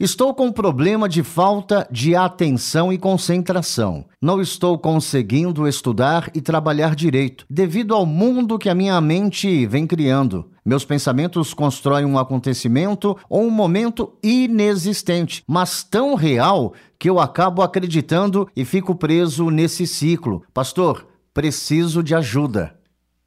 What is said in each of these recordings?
Estou com problema de falta de atenção e concentração. Não estou conseguindo estudar e trabalhar direito, devido ao mundo que a minha mente vem criando. Meus pensamentos constroem um acontecimento ou um momento inexistente, mas tão real que eu acabo acreditando e fico preso nesse ciclo. Pastor, preciso de ajuda.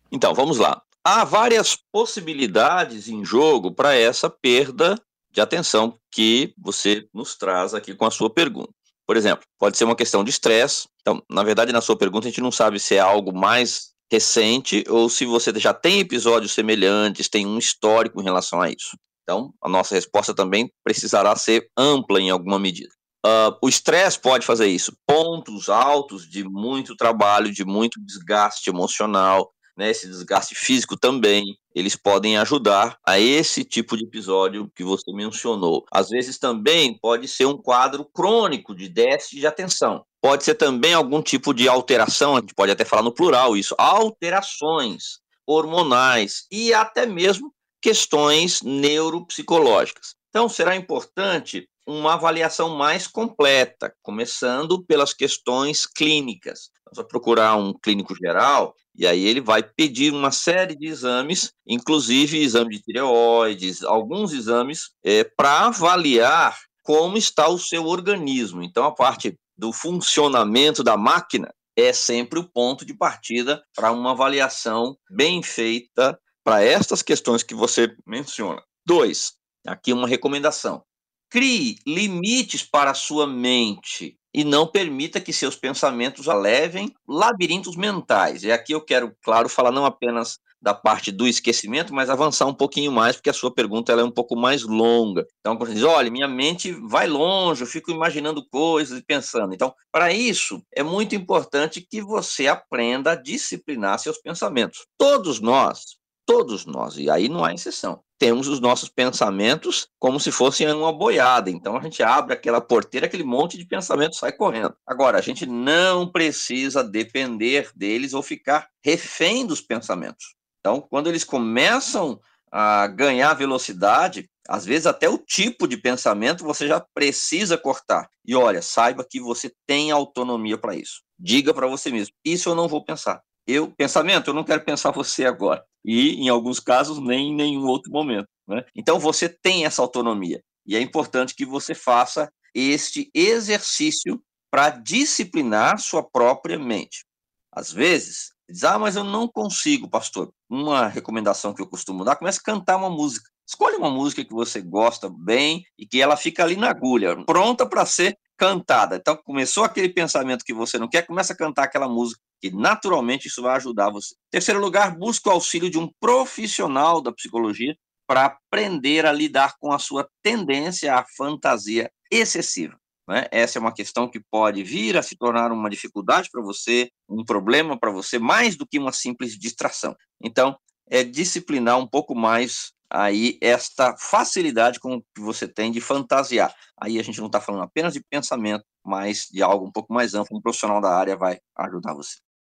Então, vamos lá. Há várias possibilidades em jogo para essa perda de atenção que você nos traz aqui com a sua pergunta. Por exemplo, pode ser uma questão de estresse. Então, na verdade, na sua pergunta, a gente não sabe se é algo mais recente ou se você já tem episódios semelhantes, tem um histórico em relação a isso. Então, a nossa resposta também precisará ser ampla em alguma medida. Uh, o estresse pode fazer isso. Pontos altos de muito trabalho, de muito desgaste emocional, né, esse desgaste físico também, eles podem ajudar a esse tipo de episódio que você mencionou. Às vezes também pode ser um quadro crônico de déficit de atenção. Pode ser também algum tipo de alteração, a gente pode até falar no plural isso, alterações hormonais e até mesmo questões neuropsicológicas. Então, será importante uma avaliação mais completa, começando pelas questões clínicas. Vamos procurar um clínico geral e aí ele vai pedir uma série de exames, inclusive exame de tireoides, alguns exames, é, para avaliar como está o seu organismo. Então, a parte do funcionamento da máquina é sempre o ponto de partida para uma avaliação bem feita para estas questões que você menciona. Dois, aqui uma recomendação. Crie limites para a sua mente e não permita que seus pensamentos a levem labirintos mentais. E aqui eu quero, claro, falar não apenas da parte do esquecimento, mas avançar um pouquinho mais, porque a sua pergunta ela é um pouco mais longa. Então, quando você diz, olha, minha mente vai longe, eu fico imaginando coisas e pensando. Então, para isso, é muito importante que você aprenda a disciplinar seus pensamentos. Todos nós, todos nós, e aí não há exceção, temos os nossos pensamentos como se fossem uma boiada. Então a gente abre aquela porteira, aquele monte de pensamento sai correndo. Agora, a gente não precisa depender deles ou ficar refém dos pensamentos. Então, quando eles começam a ganhar velocidade, às vezes até o tipo de pensamento você já precisa cortar. E olha, saiba que você tem autonomia para isso. Diga para você mesmo: isso eu não vou pensar. Eu, pensamento, eu não quero pensar você agora e, em alguns casos, nem em nenhum outro momento. Né? Então, você tem essa autonomia e é importante que você faça este exercício para disciplinar sua própria mente. Às vezes, diz, ah, mas eu não consigo, pastor. Uma recomendação que eu costumo dar, comece a cantar uma música. Escolha uma música que você gosta bem e que ela fica ali na agulha, pronta para ser cantada. Então, começou aquele pensamento que você não quer, começa a cantar aquela música, que naturalmente isso vai ajudar você. Terceiro lugar, busque o auxílio de um profissional da psicologia para aprender a lidar com a sua tendência à fantasia excessiva. Né? Essa é uma questão que pode vir a se tornar uma dificuldade para você, um problema para você, mais do que uma simples distração. Então, é disciplinar um pouco mais aí esta facilidade com que você tem de fantasiar. Aí a gente não está falando apenas de pensamento, mas de algo um pouco mais amplo. Um profissional da área vai ajudar você.